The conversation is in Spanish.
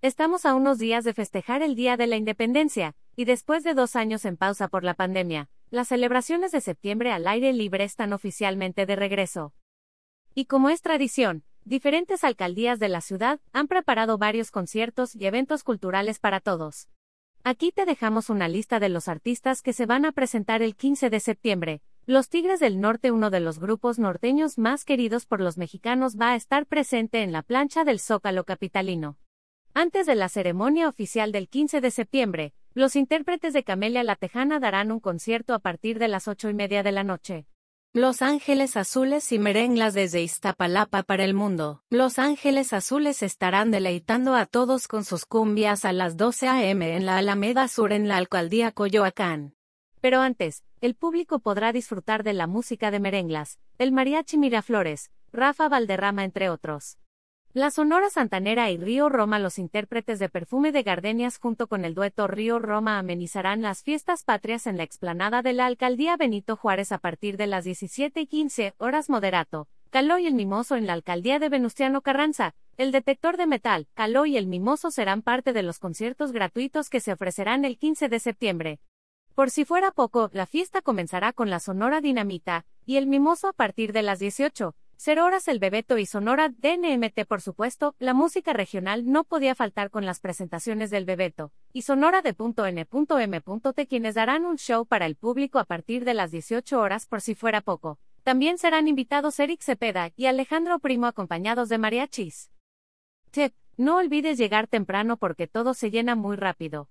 Estamos a unos días de festejar el Día de la Independencia, y después de dos años en pausa por la pandemia, las celebraciones de septiembre al aire libre están oficialmente de regreso. Y como es tradición, diferentes alcaldías de la ciudad han preparado varios conciertos y eventos culturales para todos. Aquí te dejamos una lista de los artistas que se van a presentar el 15 de septiembre. Los Tigres del Norte, uno de los grupos norteños más queridos por los mexicanos, va a estar presente en la plancha del Zócalo capitalino. Antes de la ceremonia oficial del 15 de septiembre, los intérpretes de Camelia La Tejana darán un concierto a partir de las ocho y media de la noche. Los Ángeles Azules y Merenglas desde Iztapalapa para el mundo. Los Ángeles Azules estarán deleitando a todos con sus cumbias a las 12 a.m. en la Alameda Sur en la alcaldía Coyoacán. Pero antes, el público podrá disfrutar de la música de Merenglas, el mariachi Miraflores, Rafa Valderrama entre otros. La Sonora Santanera y Río Roma, los intérpretes de Perfume de Gardenias junto con el dueto Río Roma amenizarán las fiestas patrias en la explanada de la Alcaldía Benito Juárez a partir de las 17 y 15 horas moderato. Caló y el Mimoso en la Alcaldía de Venustiano Carranza. El detector de metal, Caló y el Mimoso serán parte de los conciertos gratuitos que se ofrecerán el 15 de septiembre. Por si fuera poco, la fiesta comenzará con la Sonora Dinamita y el Mimoso a partir de las 18 Cero horas el Bebeto y Sonora DNMT por supuesto, la música regional no podía faltar con las presentaciones del Bebeto, y Sonora de .n.m.t quienes darán un show para el público a partir de las 18 horas por si fuera poco. También serán invitados Eric Cepeda y Alejandro Primo acompañados de mariachis. Tip, no olvides llegar temprano porque todo se llena muy rápido.